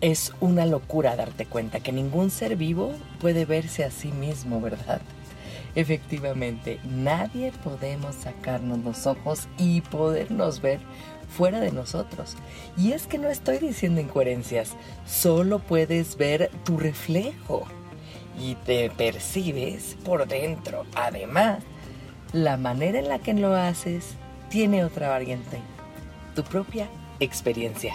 Es una locura darte cuenta que ningún ser vivo puede verse a sí mismo, ¿verdad? Efectivamente, nadie podemos sacarnos los ojos y podernos ver fuera de nosotros. Y es que no estoy diciendo incoherencias, solo puedes ver tu reflejo y te percibes por dentro. Además, la manera en la que lo haces tiene otra variante, tu propia experiencia.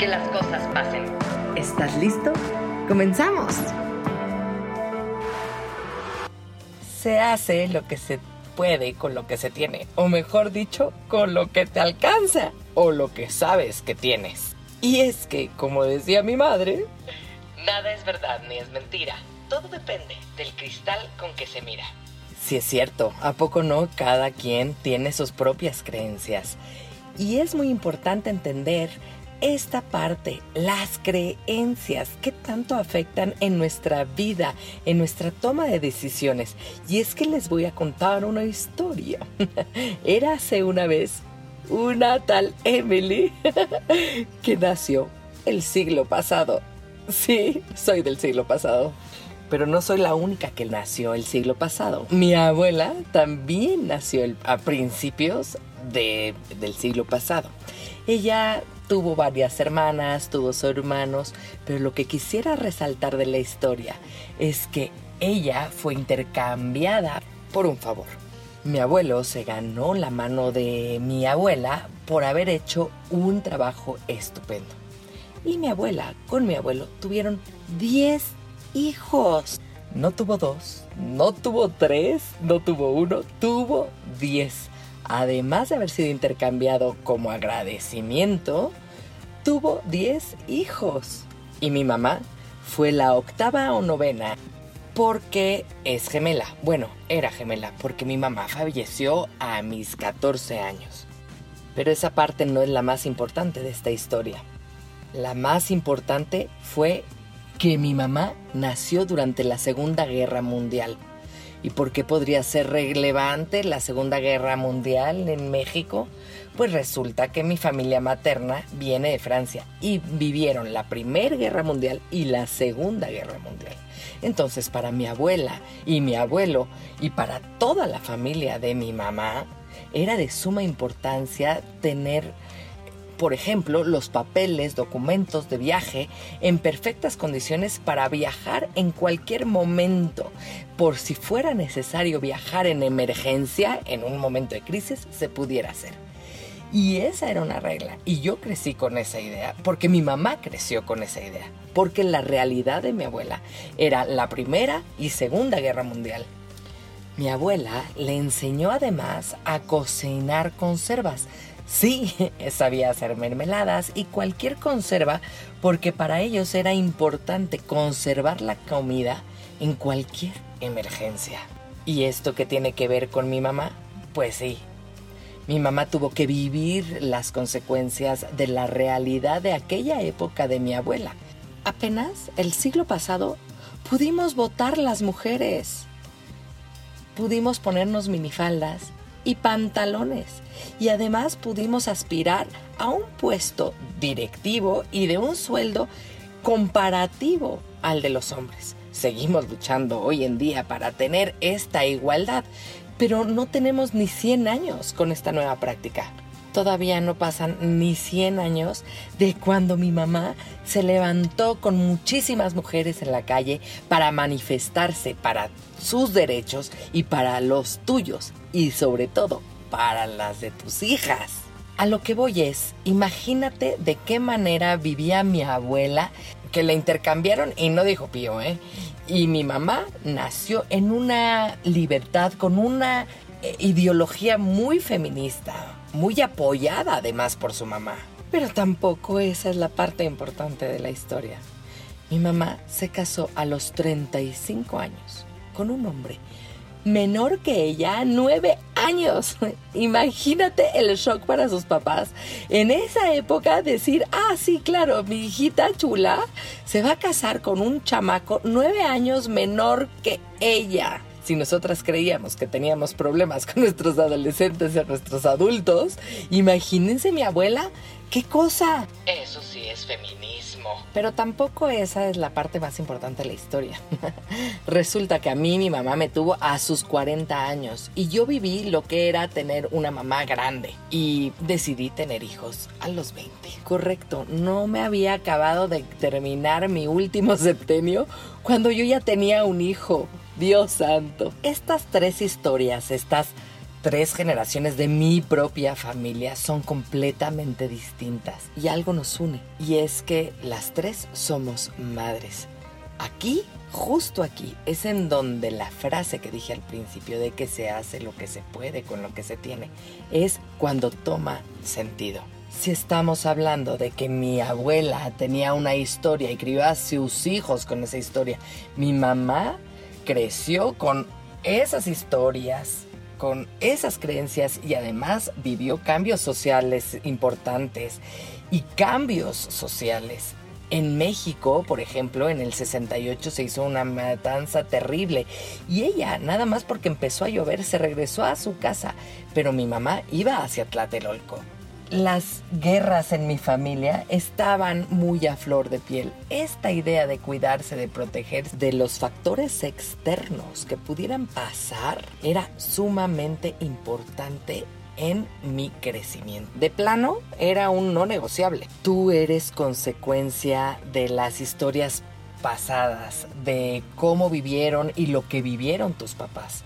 que las cosas pasen. ¿Estás listo? ¡Comenzamos! Se hace lo que se puede con lo que se tiene, o mejor dicho, con lo que te alcanza, o lo que sabes que tienes. Y es que, como decía mi madre, nada es verdad ni es mentira. Todo depende del cristal con que se mira. Si es cierto, ¿a poco no? Cada quien tiene sus propias creencias. Y es muy importante entender esta parte, las creencias, que tanto afectan en nuestra vida, en nuestra toma de decisiones. Y es que les voy a contar una historia. Era hace una vez una tal Emily que nació el siglo pasado. Sí, soy del siglo pasado. Pero no soy la única que nació el siglo pasado. Mi abuela también nació a principios del siglo pasado. Ella tuvo varias hermanas, tuvo hermanos, pero lo que quisiera resaltar de la historia es que ella fue intercambiada por un favor. Mi abuelo se ganó la mano de mi abuela por haber hecho un trabajo estupendo. Y mi abuela con mi abuelo tuvieron 10 hijos. No tuvo dos, no tuvo tres, no tuvo uno, tuvo 10 además de haber sido intercambiado como agradecimiento, tuvo 10 hijos. Y mi mamá fue la octava o novena porque es gemela. Bueno, era gemela porque mi mamá falleció a mis 14 años. Pero esa parte no es la más importante de esta historia. La más importante fue que mi mamá nació durante la Segunda Guerra Mundial ¿Y por qué podría ser relevante la Segunda Guerra Mundial en México? Pues resulta que mi familia materna viene de Francia y vivieron la Primera Guerra Mundial y la Segunda Guerra Mundial. Entonces para mi abuela y mi abuelo y para toda la familia de mi mamá era de suma importancia tener por ejemplo, los papeles, documentos de viaje en perfectas condiciones para viajar en cualquier momento. Por si fuera necesario viajar en emergencia, en un momento de crisis, se pudiera hacer. Y esa era una regla. Y yo crecí con esa idea, porque mi mamá creció con esa idea. Porque la realidad de mi abuela era la Primera y Segunda Guerra Mundial. Mi abuela le enseñó además a cocinar conservas Sí, sabía hacer mermeladas y cualquier conserva porque para ellos era importante conservar la comida en cualquier emergencia. ¿Y esto qué tiene que ver con mi mamá? Pues sí. Mi mamá tuvo que vivir las consecuencias de la realidad de aquella época de mi abuela. Apenas el siglo pasado pudimos votar las mujeres. Pudimos ponernos minifaldas y pantalones. Y además pudimos aspirar a un puesto directivo y de un sueldo comparativo al de los hombres. Seguimos luchando hoy en día para tener esta igualdad, pero no tenemos ni 100 años con esta nueva práctica. Todavía no pasan ni 100 años de cuando mi mamá se levantó con muchísimas mujeres en la calle para manifestarse para sus derechos y para los tuyos y sobre todo para las de tus hijas. A lo que voy es, imagínate de qué manera vivía mi abuela, que la intercambiaron y no dijo pío, ¿eh? Y mi mamá nació en una libertad, con una eh, ideología muy feminista, muy apoyada además por su mamá. Pero tampoco esa es la parte importante de la historia. Mi mamá se casó a los 35 años con un hombre menor que ella, nueve años. Imagínate el shock para sus papás. En esa época decir, ah, sí, claro, mi hijita chula se va a casar con un chamaco nueve años menor que ella. Si nosotras creíamos que teníamos problemas con nuestros adolescentes y nuestros adultos, imagínense mi abuela, ¿qué cosa? Eso sí es feminismo. Pero tampoco esa es la parte más importante de la historia. Resulta que a mí mi mamá me tuvo a sus 40 años y yo viví lo que era tener una mamá grande y decidí tener hijos a los 20. Correcto, no me había acabado de terminar mi último septenio cuando yo ya tenía un hijo. Dios santo. Estas tres historias, estas tres generaciones de mi propia familia son completamente distintas y algo nos une y es que las tres somos madres. Aquí, justo aquí, es en donde la frase que dije al principio de que se hace lo que se puede con lo que se tiene es cuando toma sentido. Si estamos hablando de que mi abuela tenía una historia y crió a sus hijos con esa historia, mi mamá creció con esas historias, con esas creencias y además vivió cambios sociales importantes y cambios sociales. En México, por ejemplo, en el 68 se hizo una matanza terrible y ella, nada más porque empezó a llover, se regresó a su casa, pero mi mamá iba hacia Tlatelolco las guerras en mi familia estaban muy a flor de piel. Esta idea de cuidarse, de proteger de los factores externos que pudieran pasar era sumamente importante en mi crecimiento. De plano, era un no negociable. Tú eres consecuencia de las historias pasadas, de cómo vivieron y lo que vivieron tus papás.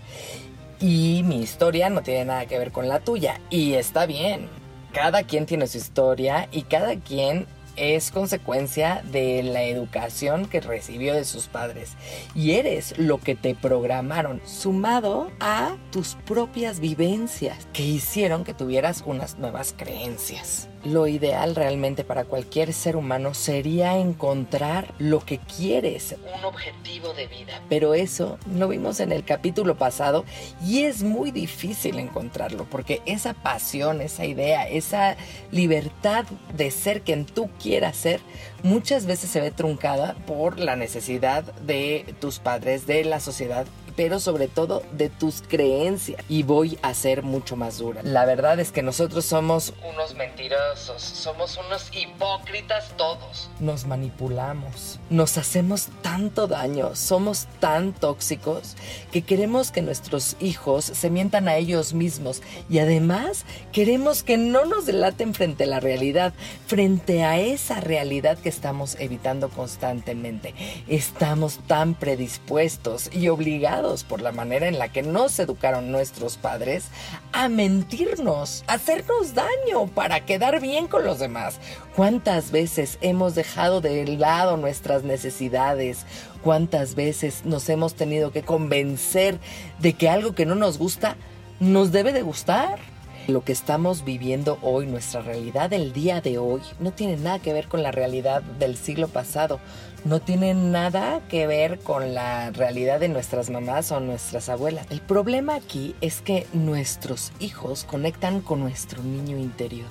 Y mi historia no tiene nada que ver con la tuya. Y está bien cada quien tiene su historia y cada quien es consecuencia de la educación que recibió de sus padres. Y eres lo que te programaron, sumado a tus propias vivencias que hicieron que tuvieras unas nuevas creencias lo ideal realmente para cualquier ser humano sería encontrar lo que quieres, un objetivo de vida. Pero eso lo vimos en el capítulo pasado y es muy difícil encontrarlo porque esa pasión, esa idea, esa libertad de ser quien tú quieras ser, muchas veces se ve truncada por la necesidad de tus padres, de la sociedad pero sobre todo de tus creencias. Y voy a ser mucho más dura. La verdad es que nosotros somos unos mentirosos, somos unos hipócritas todos. Nos manipulamos, nos hacemos tanto daño, somos tan tóxicos que queremos que nuestros hijos se mientan a ellos mismos y además queremos que no nos delaten frente a la realidad, frente a esa realidad que estamos evitando constantemente. Estamos tan predispuestos y obligados por la manera en la que nos educaron nuestros padres a mentirnos, hacernos daño para quedar bien con los demás. ¿Cuántas veces hemos dejado de lado nuestras necesidades? ¿Cuántas veces nos hemos tenido que convencer de que algo que no nos gusta nos debe de gustar? Lo que estamos viviendo hoy, nuestra realidad del día de hoy, no tiene nada que ver con la realidad del siglo pasado no tiene nada que ver con la realidad de nuestras mamás o nuestras abuelas. El problema aquí es que nuestros hijos conectan con nuestro niño interior,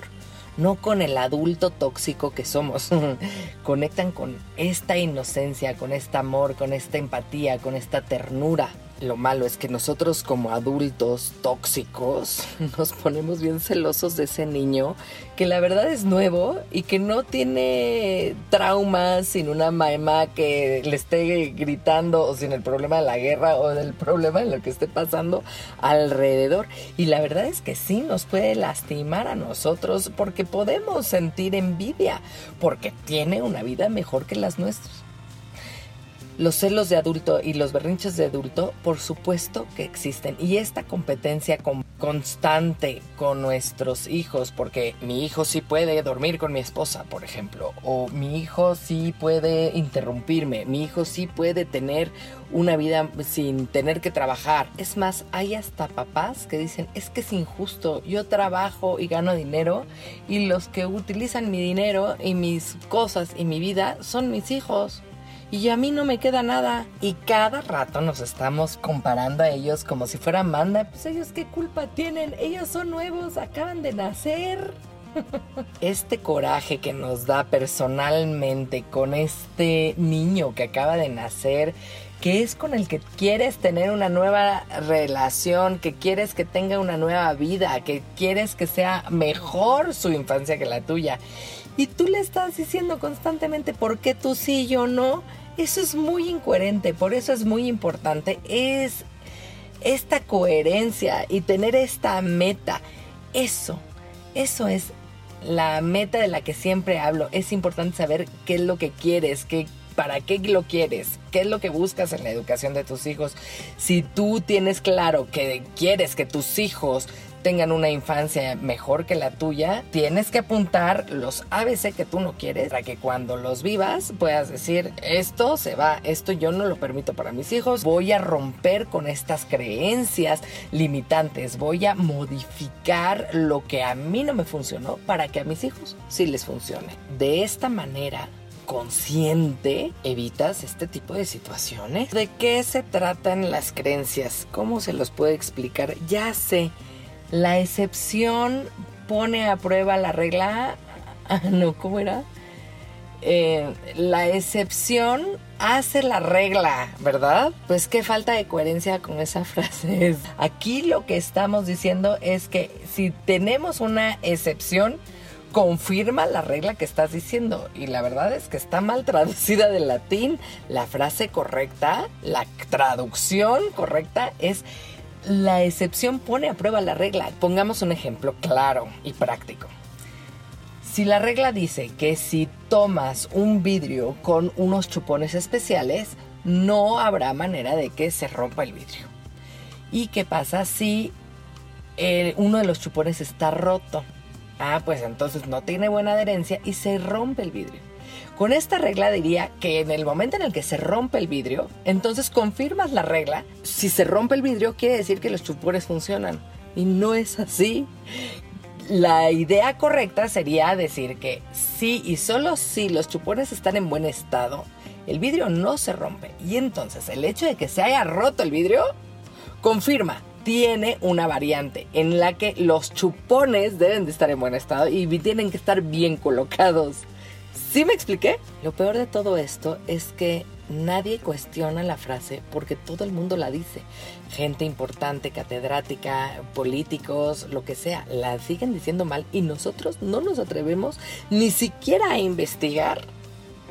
no con el adulto tóxico que somos. conectan con esta inocencia, con este amor, con esta empatía, con esta ternura lo malo es que nosotros como adultos tóxicos nos ponemos bien celosos de ese niño que la verdad es nuevo y que no tiene traumas sin una mamá que le esté gritando o sin el problema de la guerra o del problema de lo que esté pasando alrededor. Y la verdad es que sí nos puede lastimar a nosotros porque podemos sentir envidia porque tiene una vida mejor que las nuestras. Los celos de adulto y los berrinches de adulto, por supuesto que existen. Y esta competencia constante con nuestros hijos, porque mi hijo sí puede dormir con mi esposa, por ejemplo, o mi hijo sí puede interrumpirme, mi hijo sí puede tener una vida sin tener que trabajar. Es más, hay hasta papás que dicen, es que es injusto, yo trabajo y gano dinero y los que utilizan mi dinero y mis cosas y mi vida son mis hijos y a mí no me queda nada. Y cada rato nos estamos comparando a ellos como si fuera manda. Pues ellos qué culpa tienen, ellos son nuevos, acaban de nacer. Este coraje que nos da personalmente con este niño que acaba de nacer, que es con el que quieres tener una nueva relación, que quieres que tenga una nueva vida, que quieres que sea mejor su infancia que la tuya. Y tú le estás diciendo constantemente por qué tú sí y yo no eso es muy incoherente, por eso es muy importante. Es esta coherencia y tener esta meta. Eso, eso es la meta de la que siempre hablo. Es importante saber qué es lo que quieres, qué, para qué lo quieres, qué es lo que buscas en la educación de tus hijos. Si tú tienes claro que quieres que tus hijos tengan una infancia mejor que la tuya, tienes que apuntar los ABC que tú no quieres para que cuando los vivas puedas decir, esto se va, esto yo no lo permito para mis hijos, voy a romper con estas creencias limitantes, voy a modificar lo que a mí no me funcionó para que a mis hijos sí les funcione. De esta manera, consciente evitas este tipo de situaciones. ¿De qué se tratan las creencias? ¿Cómo se los puede explicar? Ya sé la excepción pone a prueba la regla. Ah, no, ¿cómo era? Eh, la excepción hace la regla, ¿verdad? Pues qué falta de coherencia con esa frase. Aquí lo que estamos diciendo es que si tenemos una excepción, confirma la regla que estás diciendo. Y la verdad es que está mal traducida del latín. La frase correcta, la traducción correcta es la excepción pone a prueba la regla. Pongamos un ejemplo claro y práctico. Si la regla dice que si tomas un vidrio con unos chupones especiales, no habrá manera de que se rompa el vidrio. ¿Y qué pasa si uno de los chupones está roto? Ah, pues entonces no tiene buena adherencia y se rompe el vidrio. Con esta regla diría que en el momento en el que se rompe el vidrio, entonces confirmas la regla. Si se rompe el vidrio, quiere decir que los chupones funcionan. Y no es así. La idea correcta sería decir que sí y solo si los chupones están en buen estado, el vidrio no se rompe. Y entonces el hecho de que se haya roto el vidrio confirma tiene una variante en la que los chupones deben de estar en buen estado y tienen que estar bien colocados. ¿Sí me expliqué? Lo peor de todo esto es que nadie cuestiona la frase porque todo el mundo la dice. Gente importante, catedrática, políticos, lo que sea, la siguen diciendo mal y nosotros no nos atrevemos ni siquiera a investigar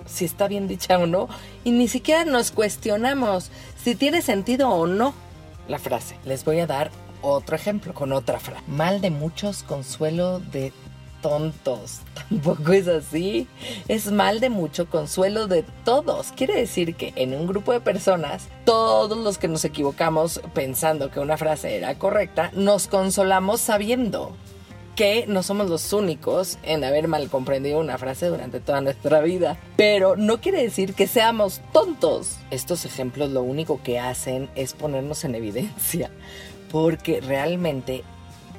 si está bien dicha o no y ni siquiera nos cuestionamos si tiene sentido o no la frase. Les voy a dar otro ejemplo con otra frase. Mal de muchos, consuelo de tontos. Tampoco es así. Es mal de mucho consuelo de todos. Quiere decir que en un grupo de personas, todos los que nos equivocamos pensando que una frase era correcta, nos consolamos sabiendo que no somos los únicos en haber mal comprendido una frase durante toda nuestra vida. Pero no quiere decir que seamos tontos. Estos ejemplos lo único que hacen es ponernos en evidencia. Porque realmente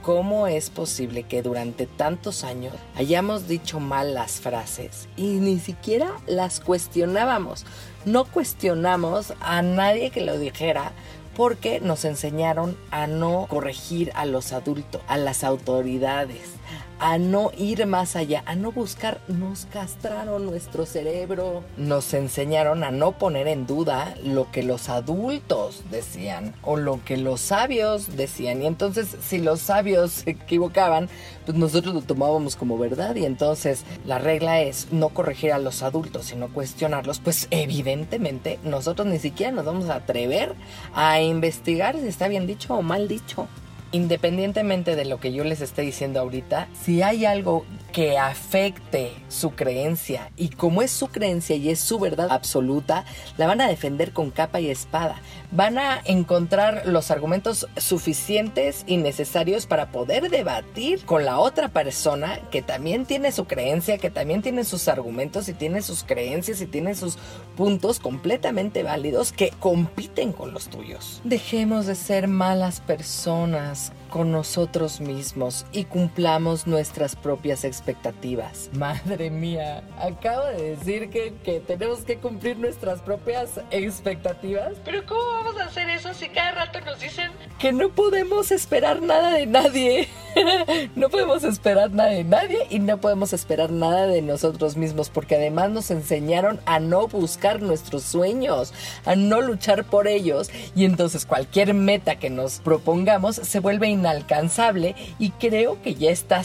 ¿Cómo es posible que durante tantos años hayamos dicho mal las frases y ni siquiera las cuestionábamos? No cuestionamos a nadie que lo dijera porque nos enseñaron a no corregir a los adultos, a las autoridades a no ir más allá, a no buscar, nos castraron nuestro cerebro, nos enseñaron a no poner en duda lo que los adultos decían o lo que los sabios decían. Y entonces si los sabios se equivocaban, pues nosotros lo tomábamos como verdad. Y entonces la regla es no corregir a los adultos, sino cuestionarlos. Pues evidentemente nosotros ni siquiera nos vamos a atrever a investigar si está bien dicho o mal dicho independientemente de lo que yo les esté diciendo ahorita, si hay algo que afecte su creencia y como es su creencia y es su verdad absoluta, la van a defender con capa y espada. Van a encontrar los argumentos suficientes y necesarios para poder debatir con la otra persona que también tiene su creencia, que también tiene sus argumentos y tiene sus creencias y tiene sus puntos completamente válidos que compiten con los tuyos. Dejemos de ser malas personas con nosotros mismos y cumplamos nuestras propias expectativas. Madre mía, acabo de decir que, que, tenemos que cumplir nuestras propias expectativas. Pero ¿cómo vamos a hacer eso si cada rato nos dicen que no podemos esperar nada de nadie? no podemos esperar nada de nadie y no podemos esperar nada de nosotros mismos porque además nos enseñaron a no buscar nuestros sueños, a no luchar por ellos y entonces cualquier meta que nos propongamos se vuelve inalcanzable y creo que ya está,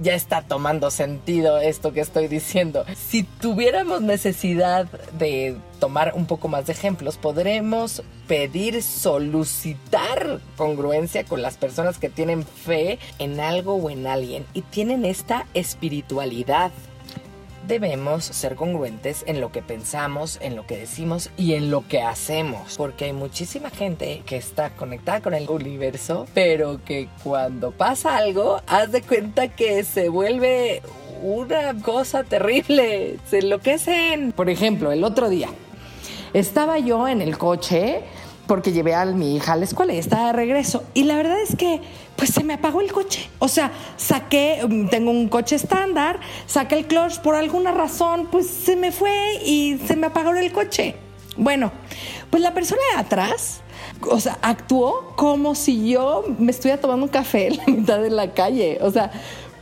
ya está tomando sentido esto que estoy diciendo. Si tuviéramos necesidad de tomar un poco más de ejemplos, podremos pedir, solicitar congruencia con las personas que tienen fe en algo o en alguien y tienen esta espiritualidad debemos ser congruentes en lo que pensamos, en lo que decimos y en lo que hacemos. Porque hay muchísima gente que está conectada con el universo, pero que cuando pasa algo, haz de cuenta que se vuelve una cosa terrible. Se enloquecen. Por ejemplo, el otro día estaba yo en el coche porque llevé a mi hija a la escuela y estaba de regreso. Y la verdad es que, pues se me apagó el coche. O sea, saqué, mm, tengo un coche estándar, saqué el clutch por alguna razón, pues se me fue y se me apagó el coche. Bueno, pues la persona de atrás, o sea, actuó como si yo me estuviera tomando un café en la mitad de la calle. O sea,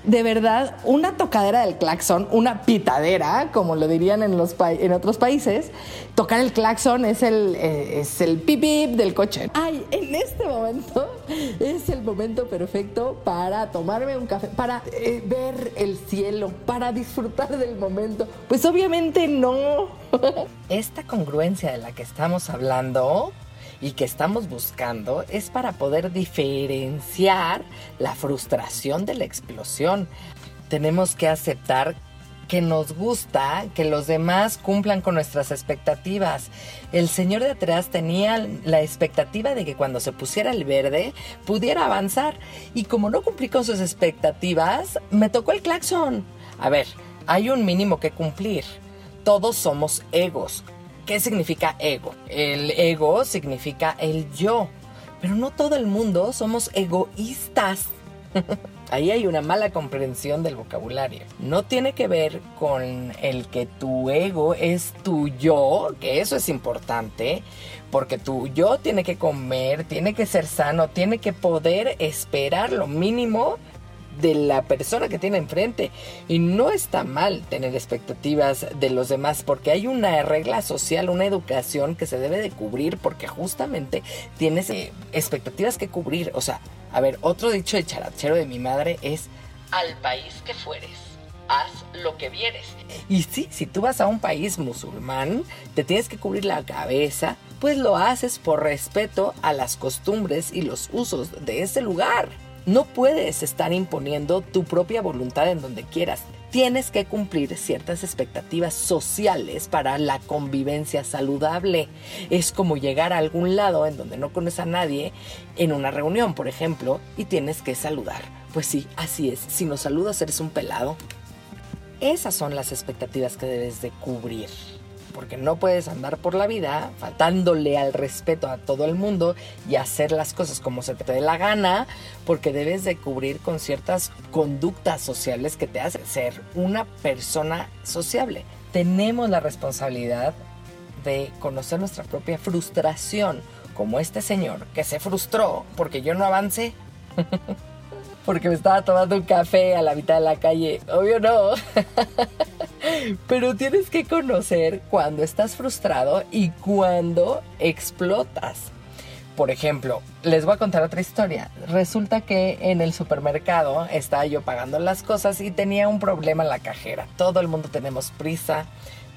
de verdad una tocadera del claxon, una pitadera, como lo dirían en, los en otros países. Tocar el claxon es el, eh, es el pip, del coche. Ay, en este momento es el momento perfecto para tomarme un café, para eh, ver el cielo, para disfrutar del momento. Pues obviamente no. Esta congruencia de la que estamos hablando y que estamos buscando es para poder diferenciar la frustración de la explosión. Tenemos que aceptar que nos gusta que los demás cumplan con nuestras expectativas. El señor de atrás tenía la expectativa de que cuando se pusiera el verde pudiera avanzar y como no cumplí con sus expectativas, me tocó el claxon. A ver, hay un mínimo que cumplir. Todos somos egos. ¿Qué significa ego? El ego significa el yo, pero no todo el mundo somos egoístas. Ahí hay una mala comprensión del vocabulario. No tiene que ver con el que tu ego es tu yo, que eso es importante, porque tu yo tiene que comer, tiene que ser sano, tiene que poder esperar lo mínimo de la persona que tiene enfrente. Y no está mal tener expectativas de los demás porque hay una regla social, una educación que se debe de cubrir porque justamente tienes eh, expectativas que cubrir. O sea, a ver, otro dicho de charachero de mi madre es al país que fueres. Haz lo que vieres. Y sí, si tú vas a un país musulmán, te tienes que cubrir la cabeza, pues lo haces por respeto a las costumbres y los usos de ese lugar. No puedes estar imponiendo tu propia voluntad en donde quieras. Tienes que cumplir ciertas expectativas sociales para la convivencia saludable. Es como llegar a algún lado en donde no conoces a nadie, en una reunión, por ejemplo, y tienes que saludar. Pues sí, así es. Si no saludas, eres un pelado. Esas son las expectativas que debes de cubrir porque no puedes andar por la vida faltándole al respeto a todo el mundo y hacer las cosas como se te dé la gana, porque debes de cubrir con ciertas conductas sociales que te hacen ser una persona sociable. Tenemos la responsabilidad de conocer nuestra propia frustración, como este señor que se frustró porque yo no avancé. porque me estaba tomando un café a la mitad de la calle. Obvio no. Pero tienes que conocer cuando estás frustrado y cuando explotas. Por ejemplo, les voy a contar otra historia. Resulta que en el supermercado estaba yo pagando las cosas y tenía un problema en la cajera. Todo el mundo tenemos prisa,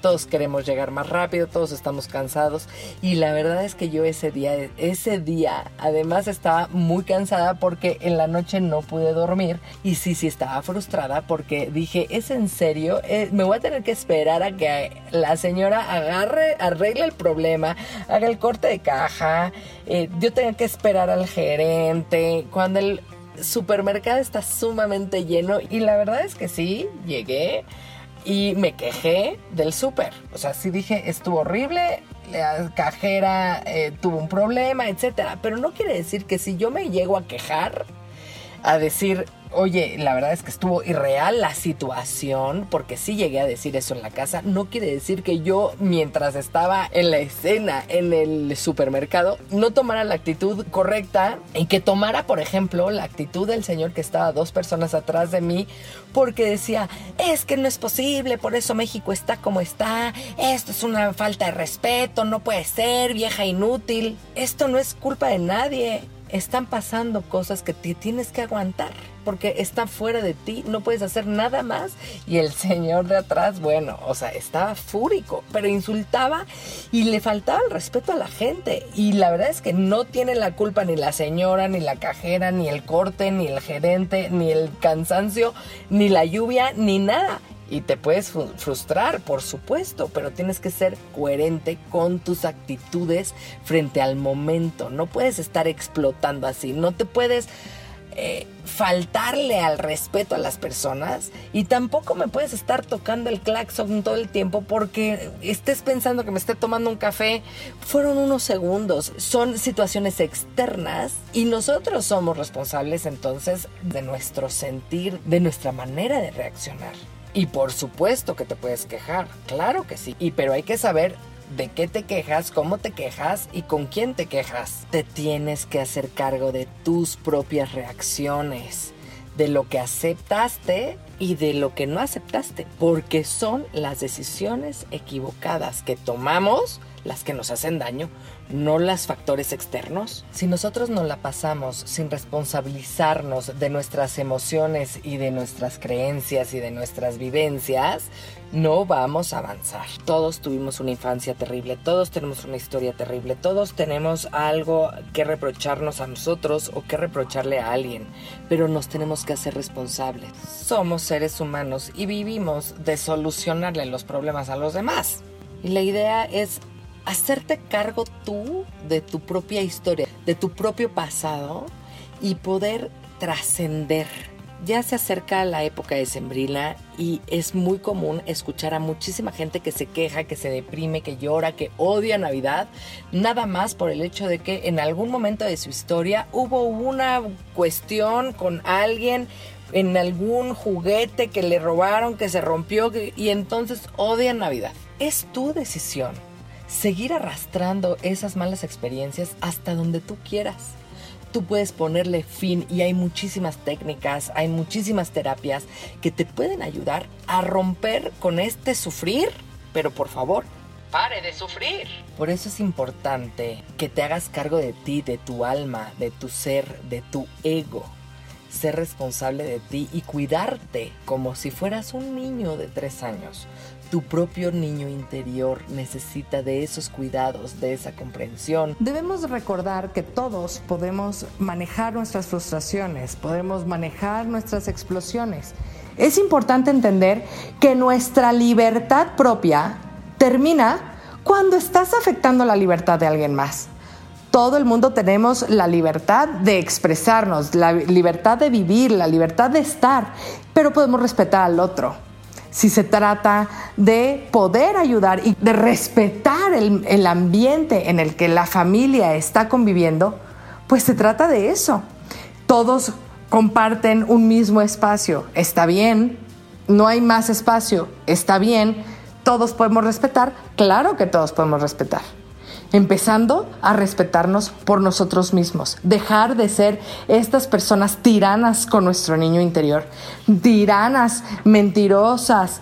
todos queremos llegar más rápido, todos estamos cansados. Y la verdad es que yo ese día, ese día además estaba muy cansada porque en la noche no pude dormir. Y sí, sí estaba frustrada porque dije, ¿es en serio? Eh, me voy a tener que esperar a que la señora agarre, arregle el problema, haga el corte de caja, eh, yo tengo que esperar al gerente, cuando el supermercado está sumamente lleno. Y la verdad es que sí, llegué y me quejé del súper. O sea, sí dije, estuvo horrible, la cajera eh, tuvo un problema, etcétera. Pero no quiere decir que si yo me llego a quejar, a decir, oye, la verdad es que estuvo irreal la situación, porque sí llegué a decir eso en la casa, no quiere decir que yo, mientras estaba en la escena, en el supermercado, no tomara la actitud correcta y que tomara, por ejemplo, la actitud del señor que estaba dos personas atrás de mí, porque decía, es que no es posible, por eso México está como está, esto es una falta de respeto, no puede ser, vieja inútil, esto no es culpa de nadie están pasando cosas que te tienes que aguantar porque está fuera de ti, no puedes hacer nada más. Y el señor de atrás, bueno, o sea, estaba fúrico, pero insultaba y le faltaba el respeto a la gente. Y la verdad es que no tiene la culpa ni la señora, ni la cajera, ni el corte, ni el gerente, ni el cansancio, ni la lluvia, ni nada y te puedes frustrar, por supuesto, pero tienes que ser coherente con tus actitudes frente al momento. No puedes estar explotando así, no te puedes eh, faltarle al respeto a las personas y tampoco me puedes estar tocando el claxon todo el tiempo porque estés pensando que me esté tomando un café. Fueron unos segundos, son situaciones externas y nosotros somos responsables entonces de nuestro sentir, de nuestra manera de reaccionar. Y por supuesto que te puedes quejar, claro que sí. Y pero hay que saber de qué te quejas, cómo te quejas y con quién te quejas. Te tienes que hacer cargo de tus propias reacciones, de lo que aceptaste y de lo que no aceptaste, porque son las decisiones equivocadas que tomamos las que nos hacen daño, no las factores externos. Si nosotros nos la pasamos sin responsabilizarnos de nuestras emociones y de nuestras creencias y de nuestras vivencias, no vamos a avanzar. Todos tuvimos una infancia terrible, todos tenemos una historia terrible, todos tenemos algo que reprocharnos a nosotros o que reprocharle a alguien, pero nos tenemos que hacer responsables. Somos seres humanos y vivimos de solucionarle los problemas a los demás. Y la idea es hacerte cargo tú de tu propia historia, de tu propio pasado y poder trascender. Ya se acerca la época de Sembrila y es muy común escuchar a muchísima gente que se queja, que se deprime, que llora, que odia Navidad, nada más por el hecho de que en algún momento de su historia hubo una cuestión con alguien en algún juguete que le robaron, que se rompió y entonces odian Navidad. Es tu decisión seguir arrastrando esas malas experiencias hasta donde tú quieras. Tú puedes ponerle fin y hay muchísimas técnicas, hay muchísimas terapias que te pueden ayudar a romper con este sufrir, pero por favor, pare de sufrir. Por eso es importante que te hagas cargo de ti, de tu alma, de tu ser, de tu ego. Ser responsable de ti y cuidarte como si fueras un niño de tres años tu propio niño interior necesita de esos cuidados, de esa comprensión. Debemos recordar que todos podemos manejar nuestras frustraciones, podemos manejar nuestras explosiones. Es importante entender que nuestra libertad propia termina cuando estás afectando la libertad de alguien más. Todo el mundo tenemos la libertad de expresarnos, la libertad de vivir, la libertad de estar, pero podemos respetar al otro si se trata de poder ayudar y de respetar el, ambiente en el que la familia está conviviendo, pues se trata de eso. Todos comparten un mismo espacio, está bien, no hay más espacio, está bien, todos podemos respetar, claro que todos podemos respetar empezando a respetarnos por nosotros mismos, dejar de ser estas personas tiranas con nuestro niño interior, tiranas, mentirosas,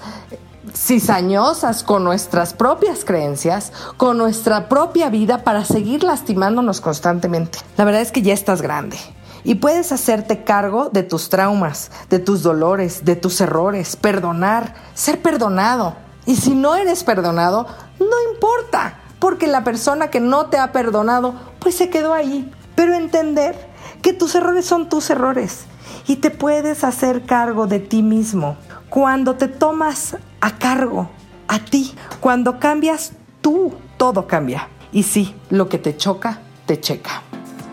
cizañosas con nuestras propias creencias, con nuestra propia vida para seguir lastimándonos constantemente. La verdad es que ya estás grande y puedes hacerte cargo de tus traumas, de tus dolores, de tus errores, perdonar, ser perdonado Y si no eres perdonado, no porque la persona que no te ha perdonado, pues se quedó ahí. Pero entender que tus errores son tus errores y te puedes hacer cargo de ti mismo. Cuando te tomas a cargo a ti, cuando cambias tú, todo cambia. Y sí, lo que te choca, te checa.